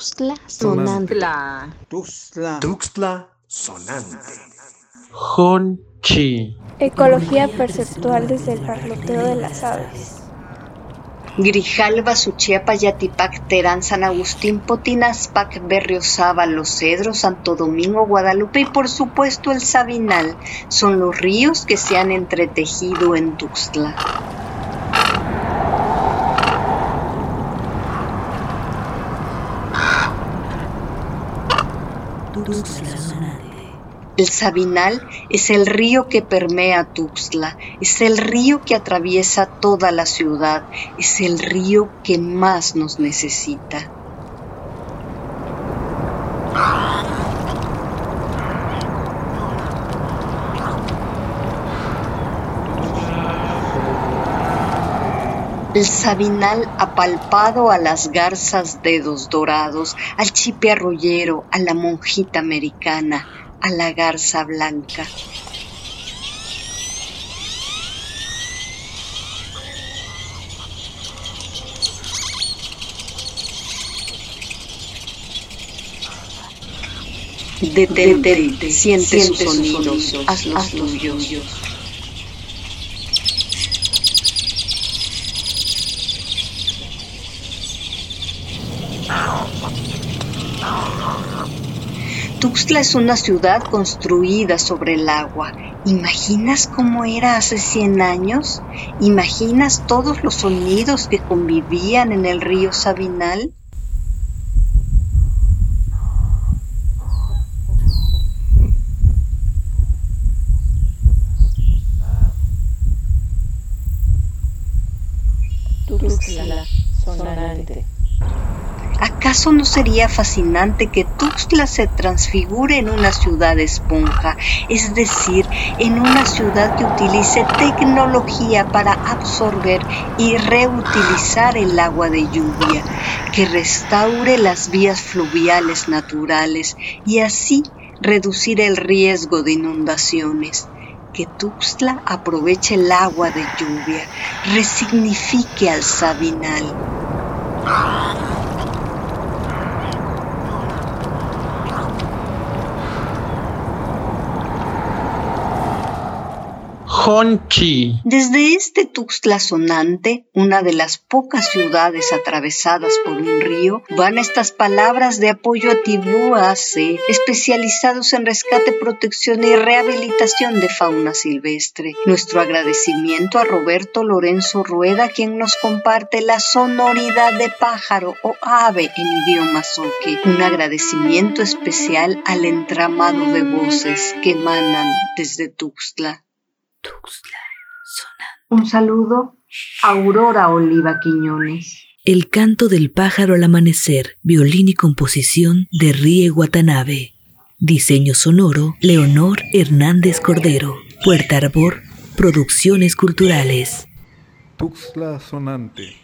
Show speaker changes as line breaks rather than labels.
Tuxtla sonante.
Tuxtla.
Tuxtla sonante.
Honchi.
Ecología perceptual desde el parloteo de las aves.
Grijalva, Suchiapa, Yatipac, Terán, San Agustín, Potinaspac, Berriosaba, Los Cedros, Santo Domingo, Guadalupe y por supuesto el Sabinal son los ríos que se han entretejido en Tuxtla. El Sabinal es el río que permea Tuxtla, es el río que atraviesa toda la ciudad, es el río que más nos necesita. El sabinal apalpado a las garzas dedos dorados, al chipe arroyero, a la monjita americana, a la garza blanca. Detente, siente, sus sonidos, haz los tuyos. Tuxtla es una ciudad construida sobre el agua. ¿Imaginas cómo era hace 100 años? ¿Imaginas todos los sonidos que convivían en el río Sabinal?
Tuxtla sonante.
¿Acaso no sería fascinante que Tuxtla se transfigure en una ciudad esponja, es decir, en una ciudad que utilice tecnología para absorber y reutilizar el agua de lluvia, que restaure las vías fluviales naturales y así reducir el riesgo de inundaciones? que Tuxtla aproveche el agua de lluvia, resignifique al Sabinal. Desde este Tuxtla sonante, una de las pocas ciudades atravesadas por un río, van estas palabras de apoyo a Tibuase, especializados en rescate, protección y rehabilitación de fauna silvestre. Nuestro agradecimiento a Roberto Lorenzo Rueda, quien nos comparte la sonoridad de pájaro o ave en idioma soque. Un agradecimiento especial al entramado de voces que emanan desde Tuxtla. Un saludo, Aurora Oliva Quiñones.
El canto del pájaro al amanecer, violín y composición de Rie Watanabe. Diseño sonoro, Leonor Hernández Cordero. Puerta Arbor, Producciones Culturales.
Tuxtla sonante.